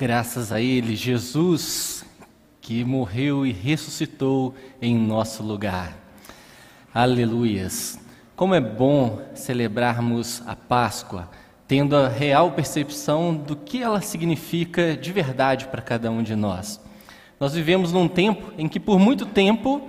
Graças a Ele, Jesus, que morreu e ressuscitou em nosso lugar. Aleluias. Como é bom celebrarmos a Páscoa, tendo a real percepção do que ela significa de verdade para cada um de nós. Nós vivemos num tempo em que, por muito tempo,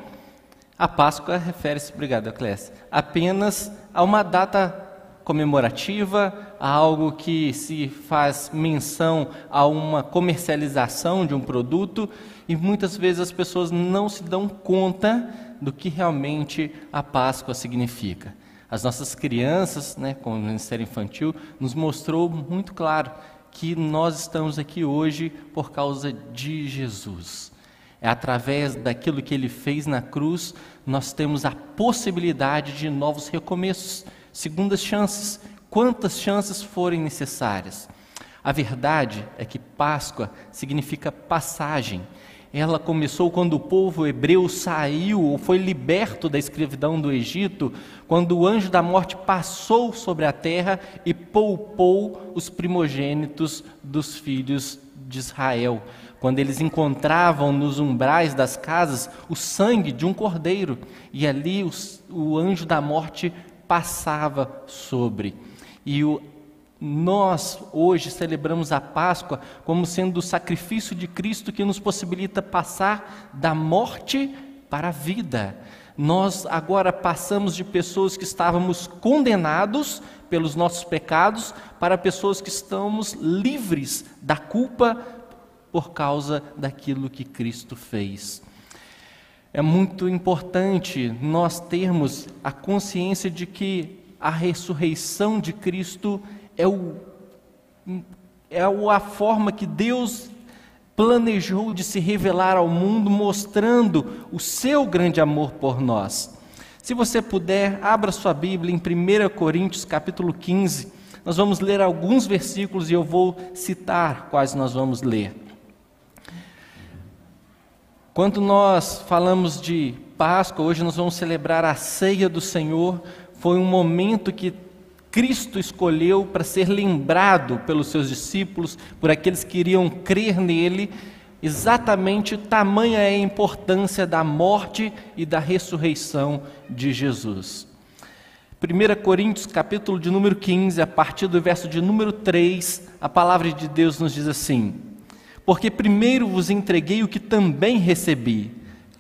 a Páscoa refere-se, obrigado, Clécia, apenas a uma data comemorativa, a algo que se faz menção a uma comercialização de um produto e muitas vezes as pessoas não se dão conta do que realmente a Páscoa significa. As nossas crianças, né, com o Ministério Infantil, nos mostrou muito claro que nós estamos aqui hoje por causa de Jesus. É através daquilo que ele fez na cruz, nós temos a possibilidade de novos recomeços segundas chances, quantas chances forem necessárias. A verdade é que Páscoa significa passagem. Ela começou quando o povo hebreu saiu ou foi liberto da escravidão do Egito, quando o anjo da morte passou sobre a terra e poupou os primogênitos dos filhos de Israel, quando eles encontravam nos umbrais das casas o sangue de um cordeiro, e ali os, o anjo da morte passava sobre. E o, nós hoje celebramos a Páscoa como sendo o sacrifício de Cristo que nos possibilita passar da morte para a vida. Nós agora passamos de pessoas que estávamos condenados pelos nossos pecados para pessoas que estamos livres da culpa por causa daquilo que Cristo fez. É muito importante nós termos a consciência de que a ressurreição de Cristo é, o, é a forma que Deus planejou de se revelar ao mundo, mostrando o seu grande amor por nós. Se você puder, abra sua Bíblia em 1 Coríntios capítulo 15. Nós vamos ler alguns versículos e eu vou citar quais nós vamos ler. Quando nós falamos de Páscoa, hoje nós vamos celebrar a ceia do Senhor, foi um momento que Cristo escolheu para ser lembrado pelos seus discípulos, por aqueles que iriam crer nele, exatamente tamanha é a importância da morte e da ressurreição de Jesus. 1 Coríntios, capítulo de número 15, a partir do verso de número 3, a palavra de Deus nos diz assim: porque primeiro vos entreguei o que também recebi.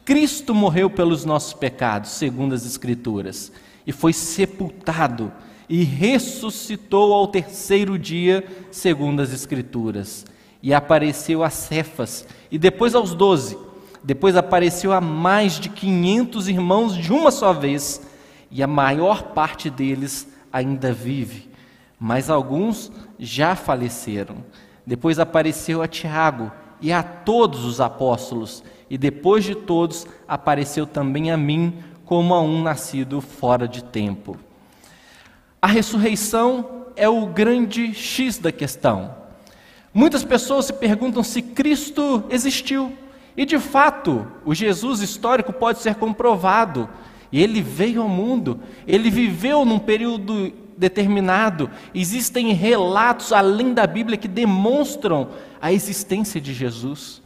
Cristo morreu pelos nossos pecados, segundo as Escrituras, e foi sepultado e ressuscitou ao terceiro dia, segundo as Escrituras. E apareceu a Cefas, e depois aos doze. Depois apareceu a mais de quinhentos irmãos de uma só vez, e a maior parte deles ainda vive, mas alguns já faleceram. Depois apareceu a Tiago e a todos os apóstolos, e depois de todos apareceu também a mim, como a um nascido fora de tempo. A ressurreição é o grande X da questão. Muitas pessoas se perguntam se Cristo existiu. E de fato, o Jesus histórico pode ser comprovado. Ele veio ao mundo, ele viveu num período determinado. Existem relatos além da Bíblia que demonstram a existência de Jesus.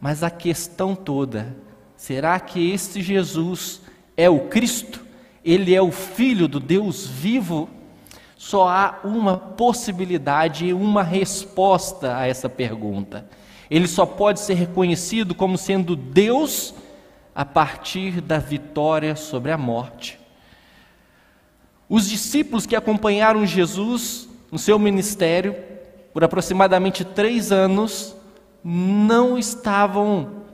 Mas a questão toda, será que este Jesus é o Cristo? Ele é o Filho do Deus vivo? Só há uma possibilidade e uma resposta a essa pergunta. Ele só pode ser reconhecido como sendo Deus a partir da vitória sobre a morte. Os discípulos que acompanharam Jesus no seu ministério por aproximadamente três anos não estavam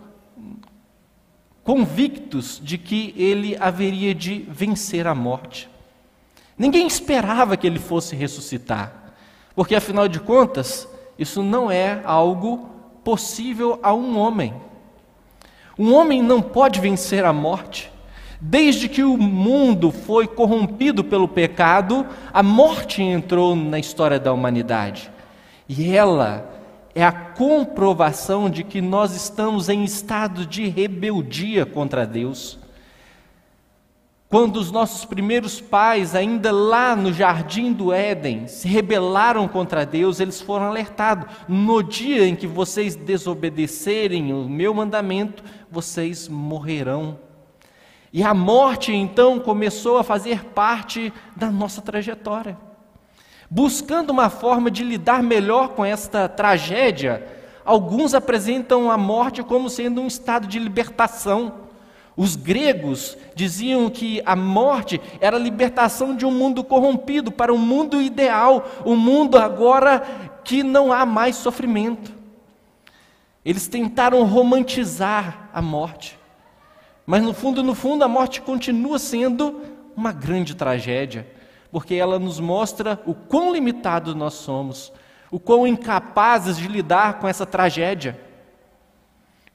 convictos de que ele haveria de vencer a morte. Ninguém esperava que ele fosse ressuscitar, porque afinal de contas, isso não é algo possível a um homem. Um homem não pode vencer a morte. Desde que o mundo foi corrompido pelo pecado, a morte entrou na história da humanidade. E ela é a comprovação de que nós estamos em estado de rebeldia contra Deus. Quando os nossos primeiros pais, ainda lá no jardim do Éden, se rebelaram contra Deus, eles foram alertados: no dia em que vocês desobedecerem o meu mandamento, vocês morrerão. E a morte então começou a fazer parte da nossa trajetória. Buscando uma forma de lidar melhor com esta tragédia, alguns apresentam a morte como sendo um estado de libertação os gregos diziam que a morte era a libertação de um mundo corrompido para um mundo ideal, um mundo agora que não há mais sofrimento. Eles tentaram romantizar a morte, mas no fundo, no fundo, a morte continua sendo uma grande tragédia, porque ela nos mostra o quão limitados nós somos, o quão incapazes de lidar com essa tragédia.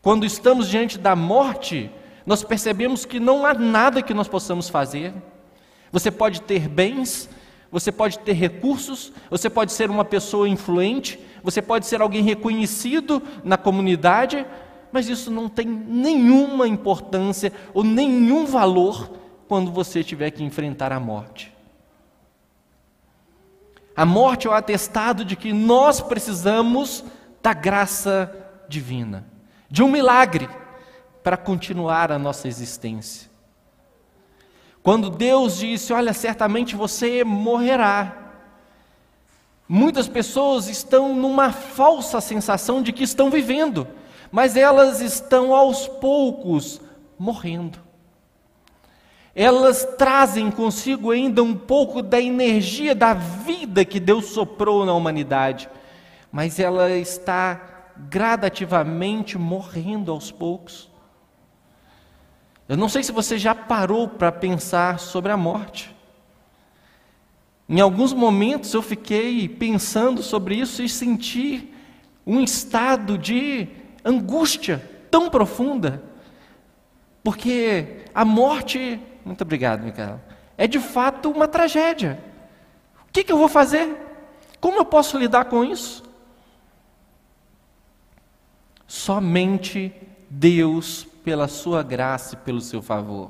Quando estamos diante da morte, nós percebemos que não há nada que nós possamos fazer. Você pode ter bens, você pode ter recursos, você pode ser uma pessoa influente, você pode ser alguém reconhecido na comunidade, mas isso não tem nenhuma importância ou nenhum valor quando você tiver que enfrentar a morte. A morte é o atestado de que nós precisamos da graça divina, de um milagre para continuar a nossa existência. Quando Deus disse: Olha, certamente você morrerá. Muitas pessoas estão numa falsa sensação de que estão vivendo, mas elas estão aos poucos morrendo. Elas trazem consigo ainda um pouco da energia da vida que Deus soprou na humanidade, mas ela está gradativamente morrendo aos poucos. Eu não sei se você já parou para pensar sobre a morte. Em alguns momentos eu fiquei pensando sobre isso e senti um estado de angústia tão profunda, porque a morte, muito obrigado, Micael, é de fato uma tragédia. O que, que eu vou fazer? Como eu posso lidar com isso? Somente Deus pela sua graça e pelo seu favor.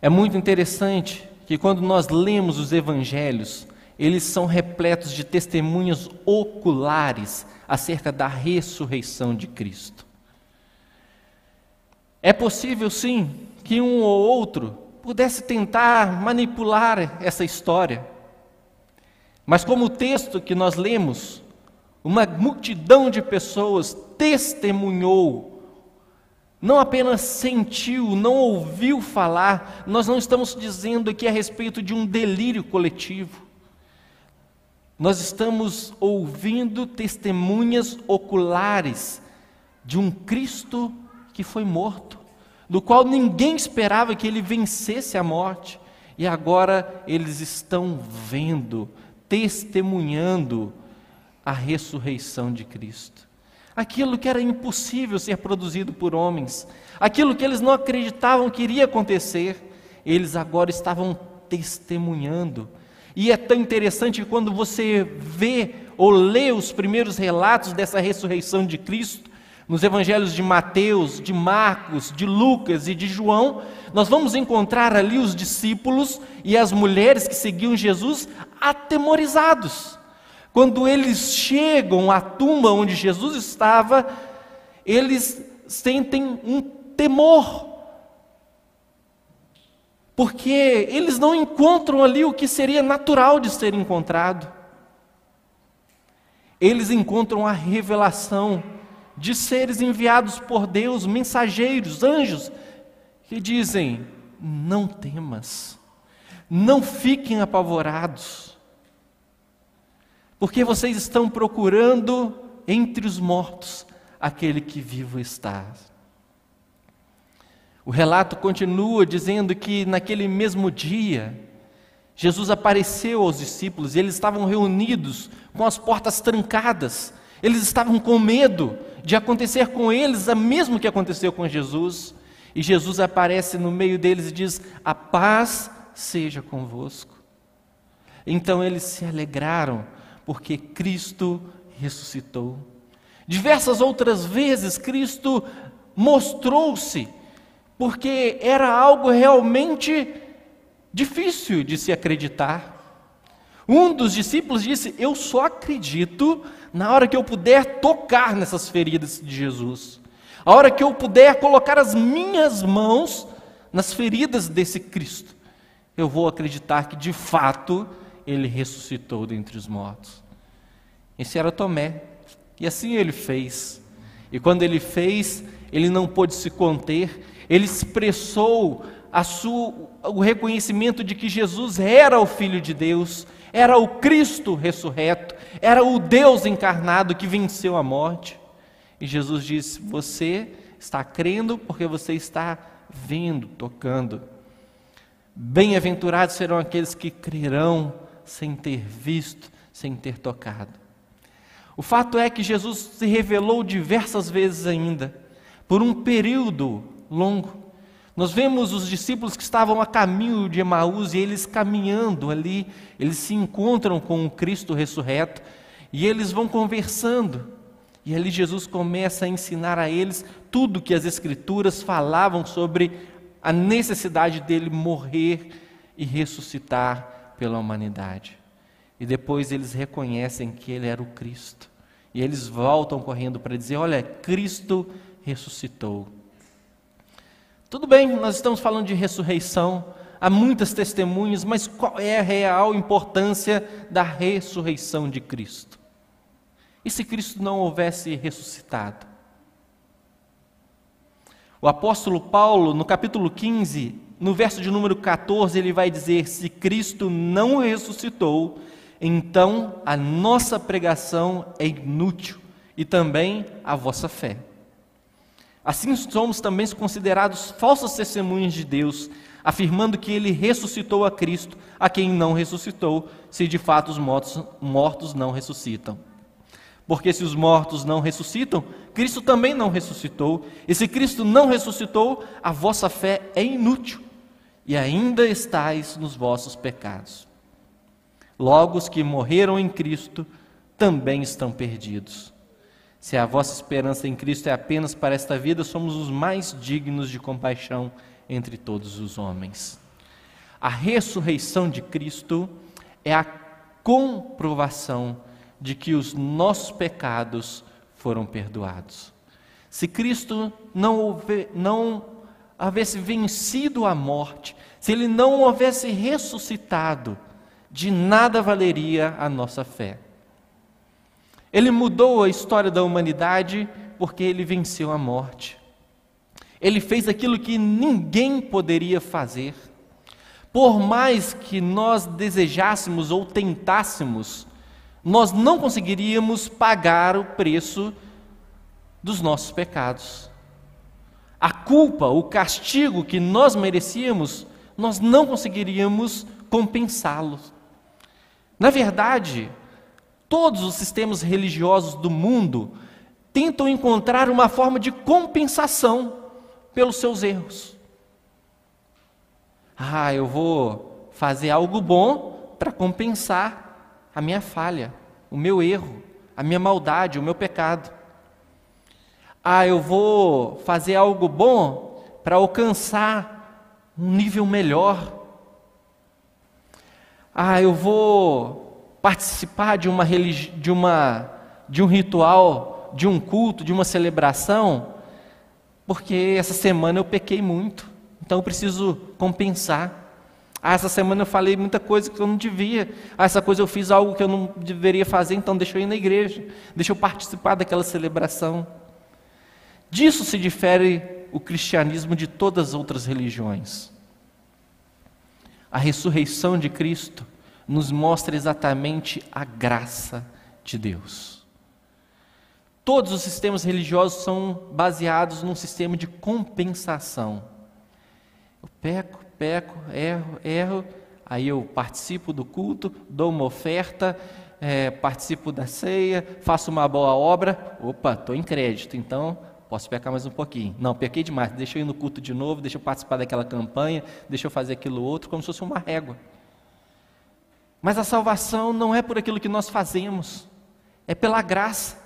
É muito interessante que quando nós lemos os evangelhos, eles são repletos de testemunhas oculares acerca da ressurreição de Cristo. É possível, sim, que um ou outro pudesse tentar manipular essa história, mas como o texto que nós lemos, uma multidão de pessoas testemunhou não apenas sentiu, não ouviu falar, nós não estamos dizendo aqui a respeito de um delírio coletivo. Nós estamos ouvindo testemunhas oculares de um Cristo que foi morto, do qual ninguém esperava que ele vencesse a morte, e agora eles estão vendo, testemunhando a ressurreição de Cristo aquilo que era impossível ser produzido por homens, aquilo que eles não acreditavam que iria acontecer, eles agora estavam testemunhando. E é tão interessante quando você vê ou lê os primeiros relatos dessa ressurreição de Cristo, nos evangelhos de Mateus, de Marcos, de Lucas e de João, nós vamos encontrar ali os discípulos e as mulheres que seguiam Jesus atemorizados. Quando eles chegam à tumba onde Jesus estava, eles sentem um temor, porque eles não encontram ali o que seria natural de ser encontrado. Eles encontram a revelação de seres enviados por Deus, mensageiros, anjos, que dizem: não temas, não fiquem apavorados porque vocês estão procurando entre os mortos aquele que vivo está. O relato continua dizendo que naquele mesmo dia, Jesus apareceu aos discípulos e eles estavam reunidos com as portas trancadas. Eles estavam com medo de acontecer com eles o mesmo que aconteceu com Jesus. E Jesus aparece no meio deles e diz: A paz seja convosco. Então eles se alegraram porque Cristo ressuscitou. Diversas outras vezes Cristo mostrou-se porque era algo realmente difícil de se acreditar. Um dos discípulos disse: Eu só acredito na hora que eu puder tocar nessas feridas de Jesus, a hora que eu puder colocar as minhas mãos nas feridas desse Cristo, eu vou acreditar que de fato ele ressuscitou dentre os mortos. Esse era Tomé, e assim ele fez. E quando ele fez, ele não pôde se conter, ele expressou sua, o reconhecimento de que Jesus era o Filho de Deus, era o Cristo ressurreto, era o Deus encarnado que venceu a morte. E Jesus disse: Você está crendo porque você está vendo, tocando. Bem-aventurados serão aqueles que crerão sem ter visto, sem ter tocado. O fato é que Jesus se revelou diversas vezes ainda, por um período longo. Nós vemos os discípulos que estavam a caminho de Emaús e eles caminhando ali, eles se encontram com o Cristo ressurreto e eles vão conversando. E ali Jesus começa a ensinar a eles tudo que as Escrituras falavam sobre a necessidade dele morrer e ressuscitar pela humanidade. E depois eles reconhecem que ele era o Cristo. E eles voltam correndo para dizer: Olha, Cristo ressuscitou. Tudo bem, nós estamos falando de ressurreição, há muitas testemunhas, mas qual é a real importância da ressurreição de Cristo? E se Cristo não houvesse ressuscitado? O apóstolo Paulo, no capítulo 15, no verso de número 14, ele vai dizer: Se Cristo não ressuscitou, então a nossa pregação é inútil e também a vossa fé. Assim somos também considerados falsas testemunhas de Deus, afirmando que ele ressuscitou a Cristo, a quem não ressuscitou, se de fato os mortos, mortos não ressuscitam. Porque se os mortos não ressuscitam, Cristo também não ressuscitou, e se Cristo não ressuscitou, a vossa fé é inútil, e ainda estáis nos vossos pecados. Logo, os que morreram em Cristo também estão perdidos. Se a vossa esperança em Cristo é apenas para esta vida, somos os mais dignos de compaixão entre todos os homens. A ressurreição de Cristo é a comprovação de que os nossos pecados foram perdoados. Se Cristo não, houve, não houvesse vencido a morte, se ele não houvesse ressuscitado, de nada valeria a nossa fé. Ele mudou a história da humanidade porque ele venceu a morte. Ele fez aquilo que ninguém poderia fazer. Por mais que nós desejássemos ou tentássemos, nós não conseguiríamos pagar o preço dos nossos pecados. A culpa, o castigo que nós merecíamos, nós não conseguiríamos compensá-los. Na verdade, Todos os sistemas religiosos do mundo tentam encontrar uma forma de compensação pelos seus erros. Ah, eu vou fazer algo bom para compensar a minha falha, o meu erro, a minha maldade, o meu pecado. Ah, eu vou fazer algo bom para alcançar um nível melhor. Ah, eu vou participar de uma de uma de um ritual, de um culto, de uma celebração, porque essa semana eu pequei muito, então eu preciso compensar. Ah, essa semana eu falei muita coisa que eu não devia. Ah, essa coisa eu fiz algo que eu não deveria fazer, então deixa eu ir na igreja, deixa eu participar daquela celebração. Disso se difere o cristianismo de todas as outras religiões. A ressurreição de Cristo nos mostra exatamente a graça de Deus. Todos os sistemas religiosos são baseados num sistema de compensação. Eu peco, peco, erro, erro, aí eu participo do culto, dou uma oferta, é, participo da ceia, faço uma boa obra, opa, estou em crédito, então posso pecar mais um pouquinho. Não, pequei demais, deixa eu ir no culto de novo, deixa eu participar daquela campanha, deixa eu fazer aquilo outro, como se fosse uma régua. Mas a salvação não é por aquilo que nós fazemos, é pela graça.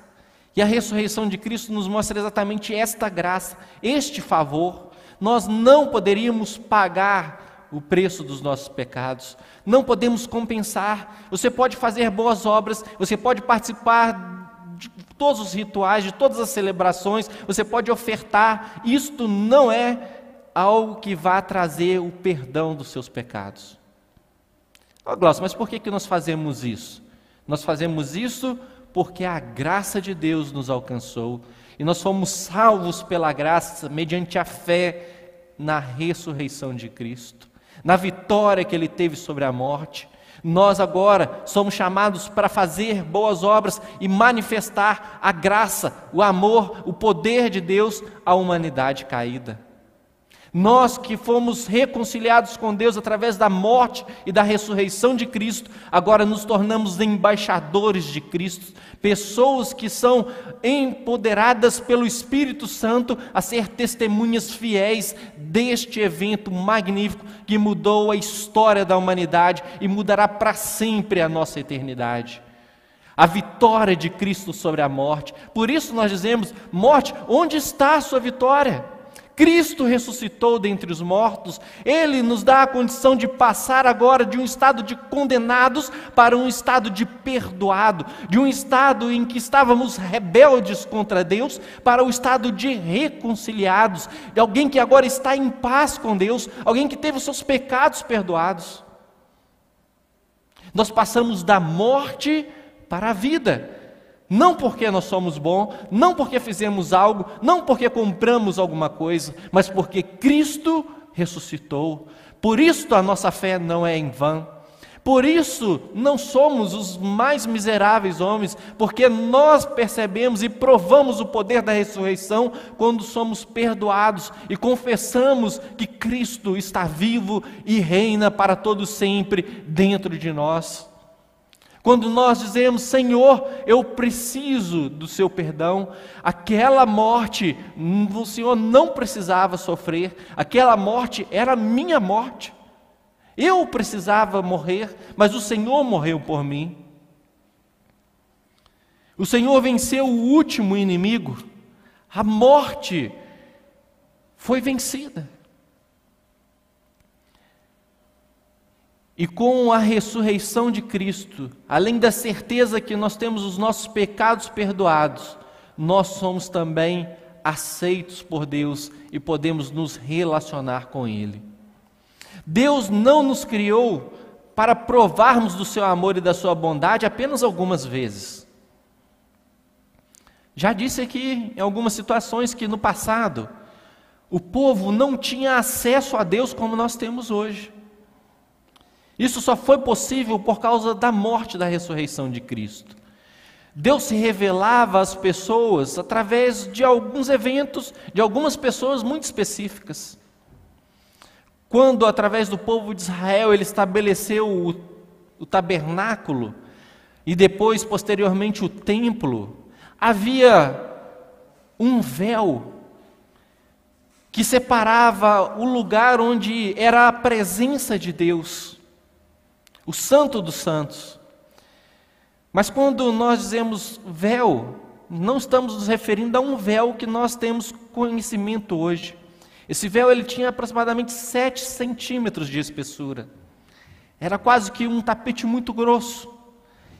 E a ressurreição de Cristo nos mostra exatamente esta graça, este favor. Nós não poderíamos pagar o preço dos nossos pecados, não podemos compensar. Você pode fazer boas obras, você pode participar de todos os rituais, de todas as celebrações, você pode ofertar. Isto não é algo que vá trazer o perdão dos seus pecados. Oh, Glaucio, mas por que, que nós fazemos isso? Nós fazemos isso porque a graça de Deus nos alcançou e nós fomos salvos pela graça mediante a fé na ressurreição de Cristo, na vitória que ele teve sobre a morte. Nós agora somos chamados para fazer boas obras e manifestar a graça, o amor, o poder de Deus à humanidade caída. Nós que fomos reconciliados com Deus através da morte e da ressurreição de Cristo, agora nos tornamos embaixadores de Cristo, pessoas que são empoderadas pelo Espírito Santo a ser testemunhas fiéis deste evento magnífico que mudou a história da humanidade e mudará para sempre a nossa eternidade. A vitória de Cristo sobre a morte. Por isso nós dizemos: morte, onde está a sua vitória? Cristo ressuscitou dentre os mortos, Ele nos dá a condição de passar agora de um estado de condenados para um estado de perdoado, de um estado em que estávamos rebeldes contra Deus para o estado de reconciliados, de alguém que agora está em paz com Deus, alguém que teve os seus pecados perdoados. Nós passamos da morte para a vida. Não porque nós somos bons, não porque fizemos algo, não porque compramos alguma coisa, mas porque Cristo ressuscitou. Por isso a nossa fé não é em vão. Por isso não somos os mais miseráveis homens, porque nós percebemos e provamos o poder da ressurreição quando somos perdoados e confessamos que Cristo está vivo e reina para todo sempre dentro de nós. Quando nós dizemos, Senhor, eu preciso do seu perdão, aquela morte o Senhor não precisava sofrer, aquela morte era minha morte. Eu precisava morrer, mas o Senhor morreu por mim. O Senhor venceu o último inimigo, a morte foi vencida. E com a ressurreição de Cristo, além da certeza que nós temos os nossos pecados perdoados, nós somos também aceitos por Deus e podemos nos relacionar com Ele. Deus não nos criou para provarmos do seu amor e da sua bondade apenas algumas vezes. Já disse aqui em algumas situações que no passado o povo não tinha acesso a Deus como nós temos hoje. Isso só foi possível por causa da morte da ressurreição de Cristo. Deus se revelava às pessoas através de alguns eventos, de algumas pessoas muito específicas. Quando, através do povo de Israel, ele estabeleceu o, o tabernáculo e depois, posteriormente, o templo, havia um véu que separava o lugar onde era a presença de Deus o Santo dos Santos. Mas quando nós dizemos véu, não estamos nos referindo a um véu que nós temos conhecimento hoje. Esse véu ele tinha aproximadamente 7 centímetros de espessura. Era quase que um tapete muito grosso.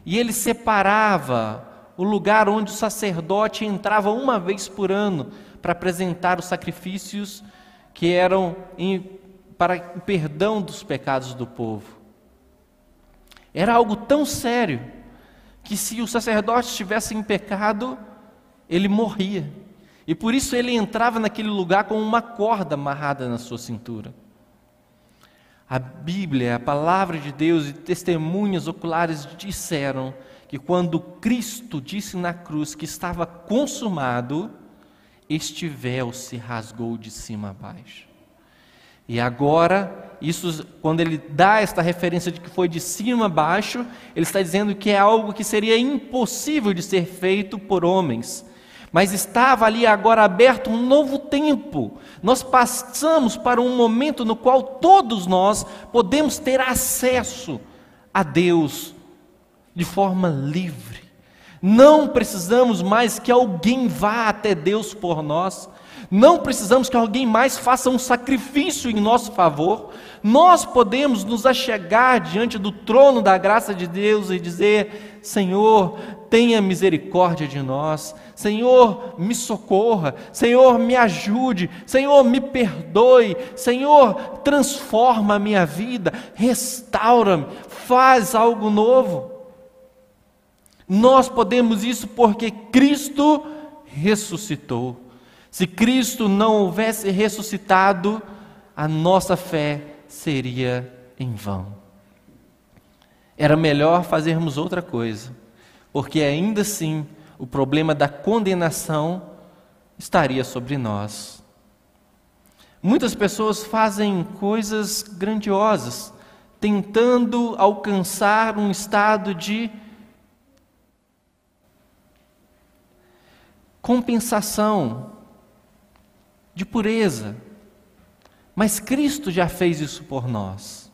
E ele separava o lugar onde o sacerdote entrava uma vez por ano para apresentar os sacrifícios que eram em, para o perdão dos pecados do povo. Era algo tão sério que se o sacerdote estivesse em pecado, ele morria. E por isso ele entrava naquele lugar com uma corda amarrada na sua cintura. A Bíblia, a palavra de Deus e testemunhas oculares disseram que quando Cristo disse na cruz que estava consumado, este véu se rasgou de cima a baixo. E agora, isso, quando ele dá esta referência de que foi de cima a baixo, ele está dizendo que é algo que seria impossível de ser feito por homens. Mas estava ali agora aberto um novo tempo. Nós passamos para um momento no qual todos nós podemos ter acesso a Deus de forma livre. Não precisamos mais que alguém vá até Deus por nós. Não precisamos que alguém mais faça um sacrifício em nosso favor. Nós podemos nos achegar diante do trono da graça de Deus e dizer: Senhor, tenha misericórdia de nós. Senhor, me socorra. Senhor, me ajude. Senhor, me perdoe. Senhor, transforma a minha vida. Restaura-me. Faz algo novo. Nós podemos isso porque Cristo ressuscitou. Se Cristo não houvesse ressuscitado, a nossa fé seria em vão. Era melhor fazermos outra coisa, porque ainda assim o problema da condenação estaria sobre nós. Muitas pessoas fazem coisas grandiosas, tentando alcançar um estado de compensação, de pureza. Mas Cristo já fez isso por nós.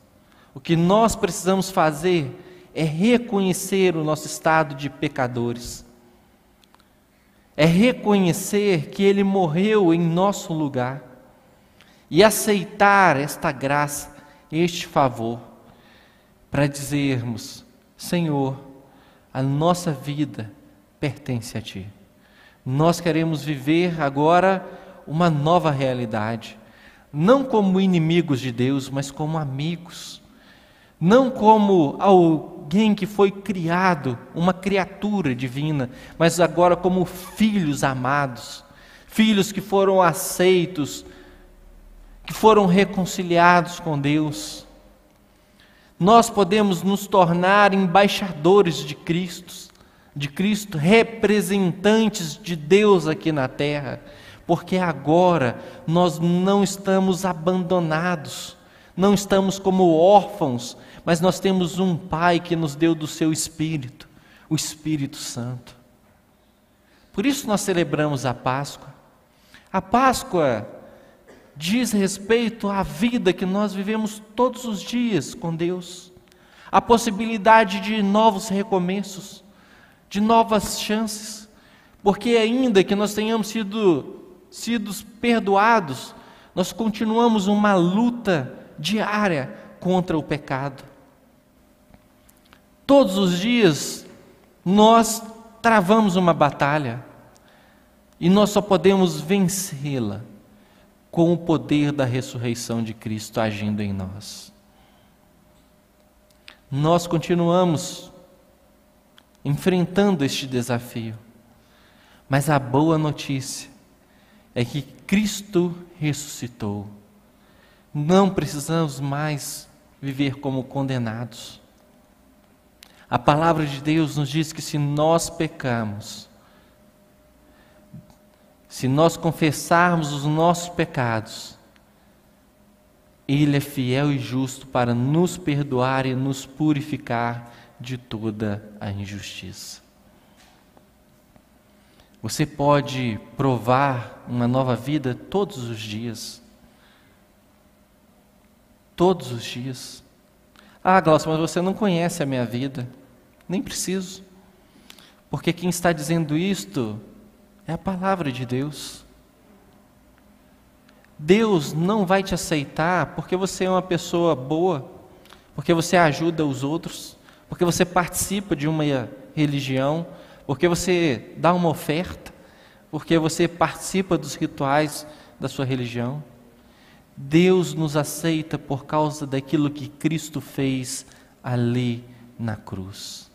O que nós precisamos fazer é reconhecer o nosso estado de pecadores. É reconhecer que Ele morreu em nosso lugar e aceitar esta graça, este favor, para dizermos: Senhor, a nossa vida pertence a Ti. Nós queremos viver agora uma nova realidade, não como inimigos de Deus, mas como amigos, não como alguém que foi criado, uma criatura divina, mas agora como filhos amados, filhos que foram aceitos, que foram reconciliados com Deus. Nós podemos nos tornar embaixadores de Cristo, de Cristo, representantes de Deus aqui na terra, porque agora nós não estamos abandonados, não estamos como órfãos, mas nós temos um Pai que nos deu do seu Espírito, o Espírito Santo. Por isso nós celebramos a Páscoa. A Páscoa diz respeito à vida que nós vivemos todos os dias com Deus, a possibilidade de novos recomeços de novas chances, porque ainda que nós tenhamos sido sido perdoados, nós continuamos uma luta diária contra o pecado. Todos os dias nós travamos uma batalha e nós só podemos vencê-la com o poder da ressurreição de Cristo agindo em nós. Nós continuamos enfrentando este desafio. Mas a boa notícia é que Cristo ressuscitou. Não precisamos mais viver como condenados. A palavra de Deus nos diz que se nós pecamos, se nós confessarmos os nossos pecados, Ele é fiel e justo para nos perdoar e nos purificar de toda a injustiça. Você pode provar uma nova vida todos os dias. Todos os dias. Ah, Glaucio, mas você não conhece a minha vida. Nem preciso. Porque quem está dizendo isto é a palavra de Deus. Deus não vai te aceitar porque você é uma pessoa boa, porque você ajuda os outros, porque você participa de uma religião, porque você dá uma oferta, porque você participa dos rituais da sua religião. Deus nos aceita por causa daquilo que Cristo fez ali na cruz.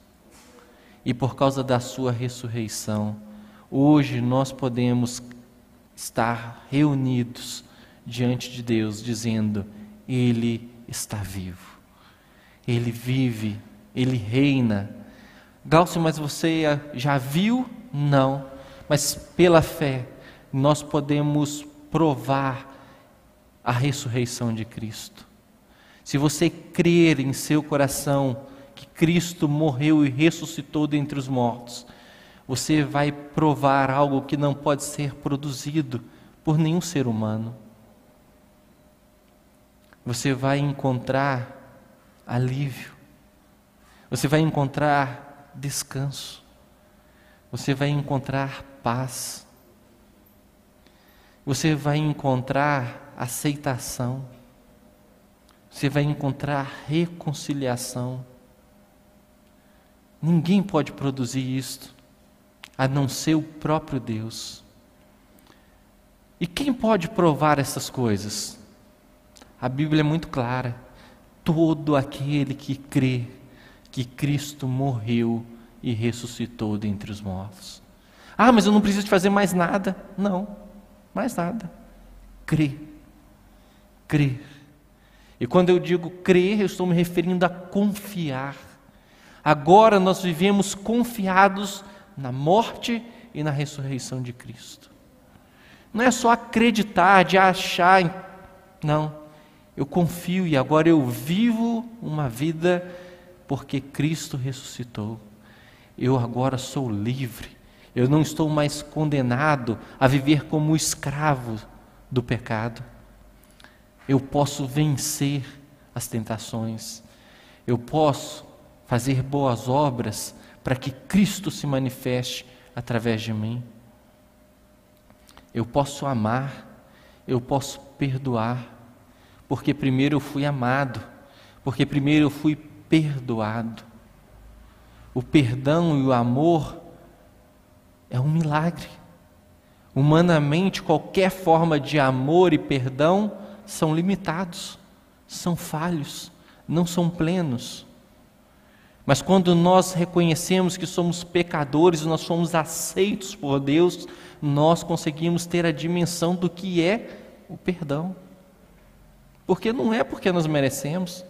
E por causa da sua ressurreição, hoje nós podemos estar reunidos diante de Deus, dizendo: Ele está vivo, Ele vive ele reina. Galcio, mas você já viu? Não. Mas pela fé, nós podemos provar a ressurreição de Cristo. Se você crer em seu coração que Cristo morreu e ressuscitou dentre os mortos, você vai provar algo que não pode ser produzido por nenhum ser humano. Você vai encontrar alívio você vai encontrar descanso. Você vai encontrar paz. você vai encontrar aceitação, você vai encontrar reconciliação. Ninguém pode produzir isto a não ser o próprio Deus. E quem pode provar essas coisas? A Bíblia é muito clara. Todo aquele que crê que Cristo morreu e ressuscitou dentre os mortos. Ah, mas eu não preciso de fazer mais nada. Não, mais nada. Crê. Crer. E quando eu digo crer, eu estou me referindo a confiar. Agora nós vivemos confiados na morte e na ressurreição de Cristo. Não é só acreditar, de achar. Não. Eu confio e agora eu vivo uma vida porque Cristo ressuscitou. Eu agora sou livre. Eu não estou mais condenado a viver como escravo do pecado. Eu posso vencer as tentações. Eu posso fazer boas obras para que Cristo se manifeste através de mim. Eu posso amar, eu posso perdoar, porque primeiro eu fui amado, porque primeiro eu fui perdoado. O perdão e o amor é um milagre. Humanamente, qualquer forma de amor e perdão são limitados, são falhos, não são plenos. Mas quando nós reconhecemos que somos pecadores, nós somos aceitos por Deus, nós conseguimos ter a dimensão do que é o perdão. Porque não é porque nós merecemos.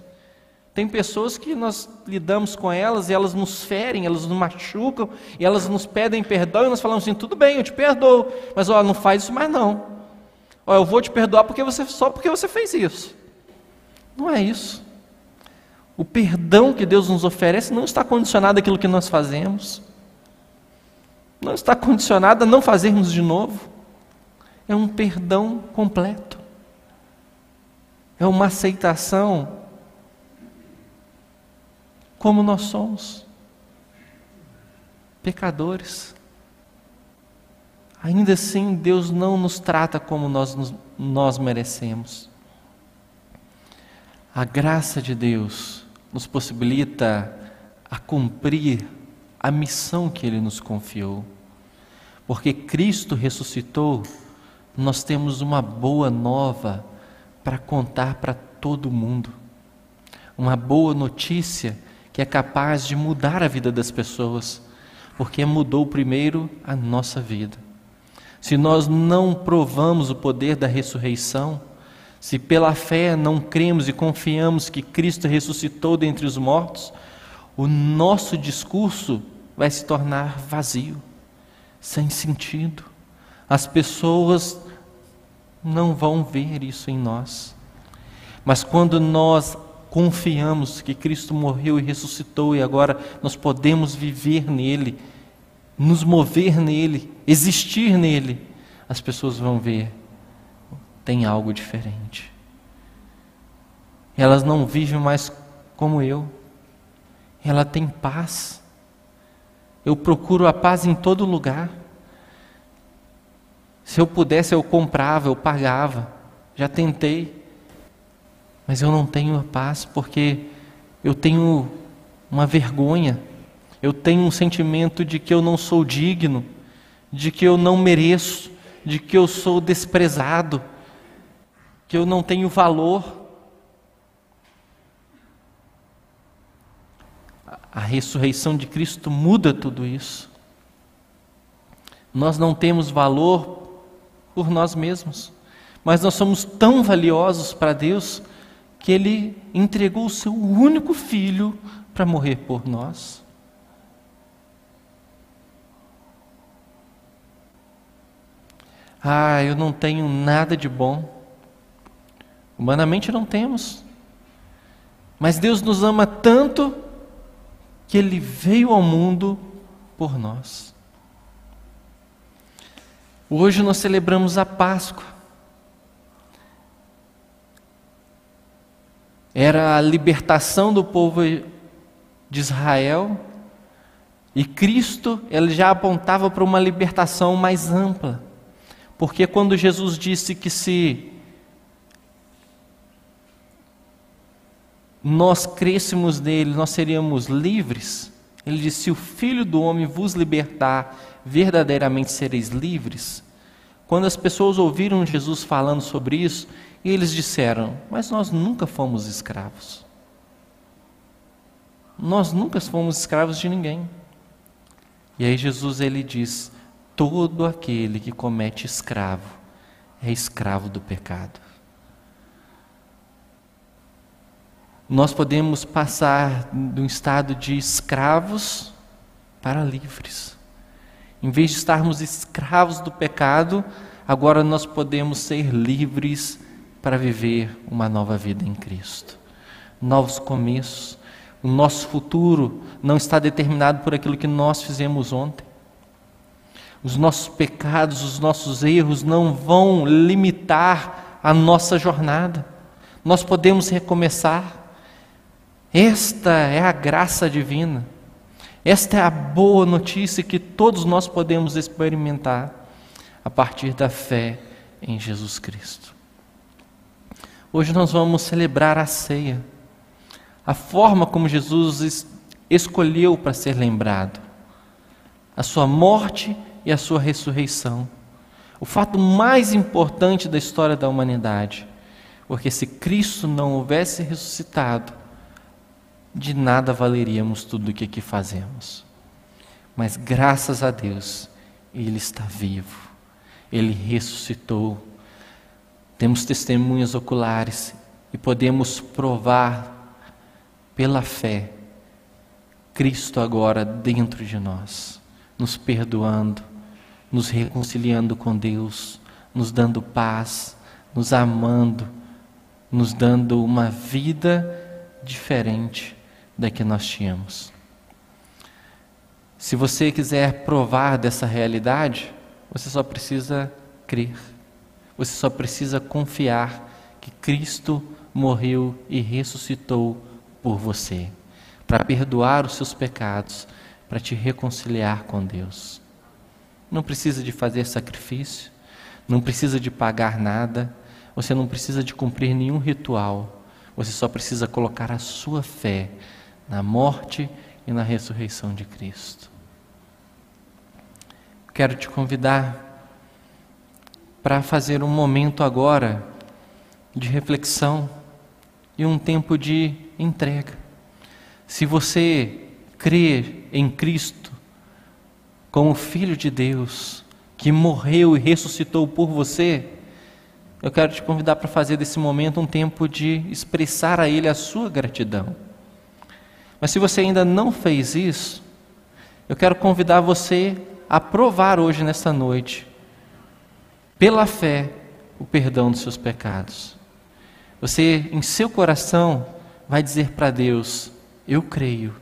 Tem pessoas que nós lidamos com elas e elas nos ferem, elas nos machucam e elas nos pedem perdão e nós falamos assim: tudo bem, eu te perdoo, mas ó, não faz isso mais não. Ó, eu vou te perdoar porque você só porque você fez isso. Não é isso. O perdão que Deus nos oferece não está condicionado àquilo que nós fazemos, não está condicionado a não fazermos de novo. É um perdão completo, é uma aceitação como nós somos, pecadores. Ainda assim, Deus não nos trata como nós, nós merecemos. A graça de Deus nos possibilita a cumprir a missão que Ele nos confiou. Porque Cristo ressuscitou, nós temos uma boa nova para contar para todo mundo. Uma boa notícia que é capaz de mudar a vida das pessoas, porque mudou primeiro a nossa vida. Se nós não provamos o poder da ressurreição, se pela fé não cremos e confiamos que Cristo ressuscitou dentre os mortos, o nosso discurso vai se tornar vazio, sem sentido. As pessoas não vão ver isso em nós. Mas quando nós confiamos que Cristo morreu e ressuscitou e agora nós podemos viver nele, nos mover nele, existir nele, as pessoas vão ver tem algo diferente. Elas não vivem mais como eu. Ela tem paz. Eu procuro a paz em todo lugar. Se eu pudesse, eu comprava, eu pagava. Já tentei. Mas eu não tenho a paz porque eu tenho uma vergonha. Eu tenho um sentimento de que eu não sou digno, de que eu não mereço, de que eu sou desprezado que eu não tenho valor. A ressurreição de Cristo muda tudo isso. Nós não temos valor por nós mesmos, mas nós somos tão valiosos para Deus que Ele entregou o seu único filho para morrer por nós. Ah, eu não tenho nada de bom. Humanamente não temos. Mas Deus nos ama tanto que Ele veio ao mundo por nós. Hoje nós celebramos a Páscoa. Era a libertação do povo de Israel e Cristo ele já apontava para uma libertação mais ampla, Porque quando Jesus disse que se nós crêssemos nele, nós seríamos livres, ele disse: Se o Filho do Homem vos libertar, verdadeiramente sereis livres. Quando as pessoas ouviram Jesus falando sobre isso, eles disseram: Mas nós nunca fomos escravos. Nós nunca fomos escravos de ninguém. E aí Jesus ele diz: Todo aquele que comete escravo é escravo do pecado. Nós podemos passar de um estado de escravos para livres. Em vez de estarmos escravos do pecado, agora nós podemos ser livres para viver uma nova vida em Cristo. Novos começos. O nosso futuro não está determinado por aquilo que nós fizemos ontem. Os nossos pecados, os nossos erros não vão limitar a nossa jornada. Nós podemos recomeçar. Esta é a graça divina. Esta é a boa notícia que todos nós podemos experimentar a partir da fé em Jesus Cristo. Hoje nós vamos celebrar a ceia, a forma como Jesus escolheu para ser lembrado, a sua morte e a sua ressurreição, o fato mais importante da história da humanidade, porque se Cristo não houvesse ressuscitado, de nada valeríamos tudo o que aqui fazemos. Mas graças a Deus, Ele está vivo, Ele ressuscitou. Temos testemunhas oculares e podemos provar pela fé Cristo agora dentro de nós, nos perdoando, nos reconciliando com Deus, nos dando paz, nos amando, nos dando uma vida diferente da que nós tínhamos. Se você quiser provar dessa realidade, você só precisa crer. Você só precisa confiar que Cristo morreu e ressuscitou por você, para perdoar os seus pecados, para te reconciliar com Deus. Não precisa de fazer sacrifício, não precisa de pagar nada, você não precisa de cumprir nenhum ritual, você só precisa colocar a sua fé na morte e na ressurreição de Cristo. Quero te convidar para fazer um momento agora de reflexão e um tempo de entrega. Se você crer em Cristo como Filho de Deus, que morreu e ressuscitou por você, eu quero te convidar para fazer desse momento um tempo de expressar a Ele a sua gratidão. Mas se você ainda não fez isso, eu quero convidar você a provar hoje, nesta noite, pela fé, o perdão dos seus pecados. Você, em seu coração, vai dizer para Deus: Eu creio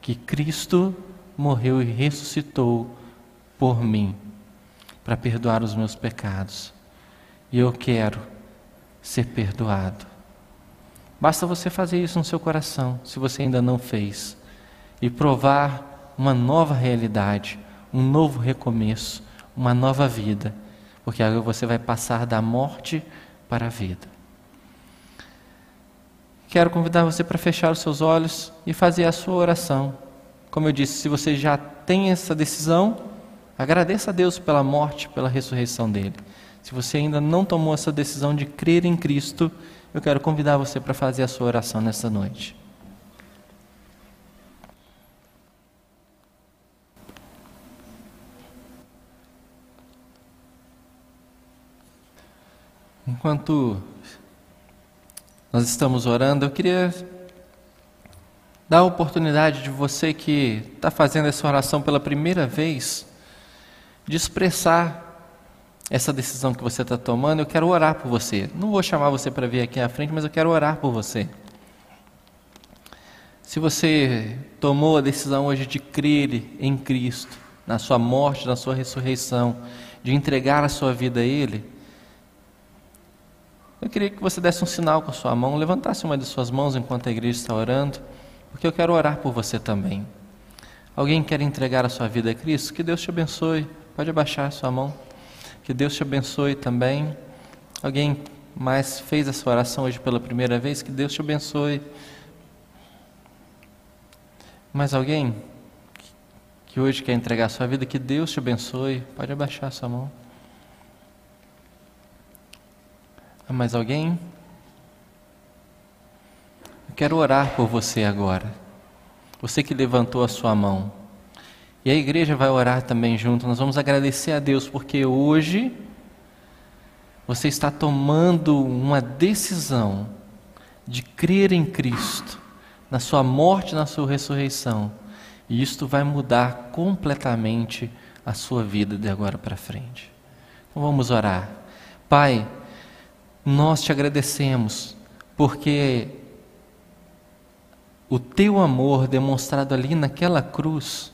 que Cristo morreu e ressuscitou por mim, para perdoar os meus pecados. E eu quero ser perdoado. Basta você fazer isso no seu coração, se você ainda não fez, e provar uma nova realidade, um novo recomeço, uma nova vida, porque agora você vai passar da morte para a vida. Quero convidar você para fechar os seus olhos e fazer a sua oração. Como eu disse, se você já tem essa decisão, agradeça a Deus pela morte, pela ressurreição dele. Se você ainda não tomou essa decisão de crer em Cristo, eu quero convidar você para fazer a sua oração nessa noite. Enquanto nós estamos orando, eu queria dar a oportunidade de você que está fazendo essa oração pela primeira vez, de expressar essa decisão que você está tomando, eu quero orar por você. Não vou chamar você para vir aqui à frente, mas eu quero orar por você. Se você tomou a decisão hoje de crer em Cristo, na sua morte, na sua ressurreição, de entregar a sua vida a Ele, eu queria que você desse um sinal com a sua mão, levantasse uma de suas mãos enquanto a igreja está orando, porque eu quero orar por você também. Alguém quer entregar a sua vida a Cristo? Que Deus te abençoe. Pode abaixar a sua mão. Que Deus te abençoe também. Alguém mais fez essa oração hoje pela primeira vez? Que Deus te abençoe. Mais alguém que hoje quer entregar a sua vida? Que Deus te abençoe. Pode abaixar a sua mão. Há mais alguém? Eu quero orar por você agora. Você que levantou a sua mão. E a igreja vai orar também junto. Nós vamos agradecer a Deus porque hoje você está tomando uma decisão de crer em Cristo, na sua morte, na sua ressurreição. E isto vai mudar completamente a sua vida de agora para frente. Então vamos orar. Pai, nós te agradecemos porque o teu amor demonstrado ali naquela cruz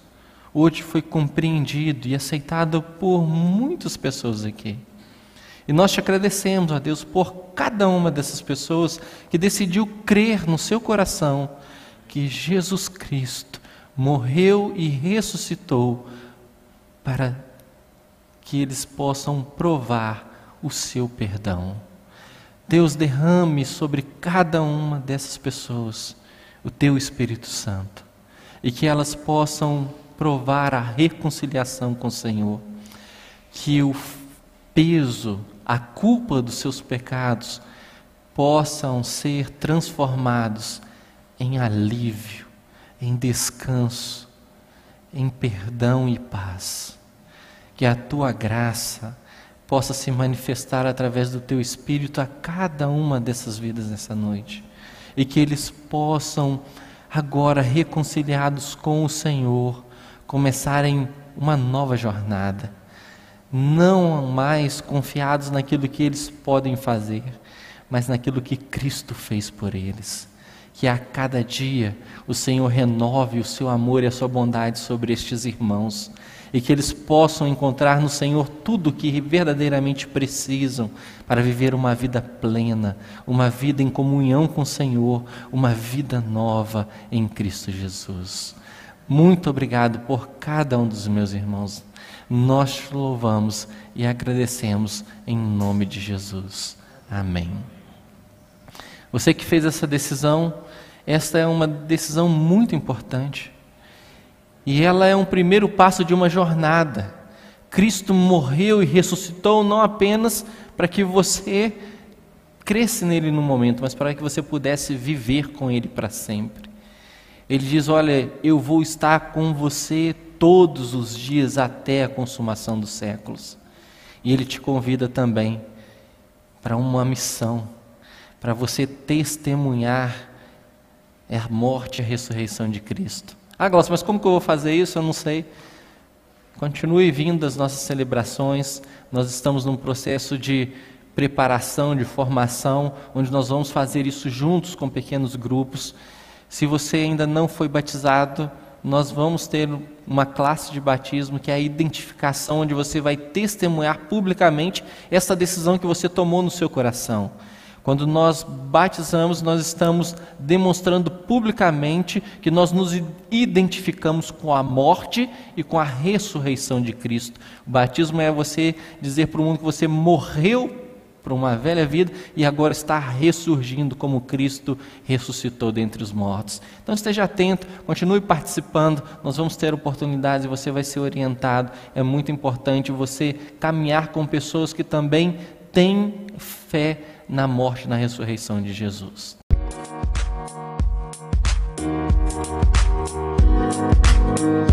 hoje foi compreendido e aceitado por muitas pessoas aqui. E nós te agradecemos, ó Deus, por cada uma dessas pessoas que decidiu crer no seu coração que Jesus Cristo morreu e ressuscitou para que eles possam provar o seu perdão. Deus derrame sobre cada uma dessas pessoas o teu Espírito Santo e que elas possam provar a reconciliação com o Senhor, que o peso, a culpa dos seus pecados possam ser transformados em alívio, em descanso, em perdão e paz. Que a tua graça possa se manifestar através do teu espírito a cada uma dessas vidas nessa noite. E que eles possam agora reconciliados com o Senhor começarem uma nova jornada, não mais confiados naquilo que eles podem fazer, mas naquilo que Cristo fez por eles. Que a cada dia o Senhor renove o seu amor e a sua bondade sobre estes irmãos e que eles possam encontrar no Senhor tudo o que verdadeiramente precisam para viver uma vida plena, uma vida em comunhão com o Senhor, uma vida nova em Cristo Jesus. Muito obrigado por cada um dos meus irmãos. Nós te louvamos e agradecemos em nome de Jesus. Amém. Você que fez essa decisão, esta é uma decisão muito importante. E ela é um primeiro passo de uma jornada. Cristo morreu e ressuscitou não apenas para que você cresça nele no momento, mas para que você pudesse viver com ele para sempre. Ele diz: Olha, eu vou estar com você todos os dias até a consumação dos séculos. E ele te convida também para uma missão, para você testemunhar a morte e a ressurreição de Cristo. Ah, Glaucio, mas como que eu vou fazer isso? Eu não sei. Continue vindo às nossas celebrações. Nós estamos num processo de preparação, de formação, onde nós vamos fazer isso juntos com pequenos grupos. Se você ainda não foi batizado, nós vamos ter uma classe de batismo que é a identificação, onde você vai testemunhar publicamente essa decisão que você tomou no seu coração. Quando nós batizamos, nós estamos demonstrando publicamente que nós nos identificamos com a morte e com a ressurreição de Cristo. O batismo é você dizer para o mundo que você morreu para uma velha vida e agora está ressurgindo como Cristo ressuscitou dentre os mortos. Então esteja atento, continue participando, nós vamos ter oportunidades e você vai ser orientado. É muito importante você caminhar com pessoas que também têm fé na morte e na ressurreição de Jesus. Música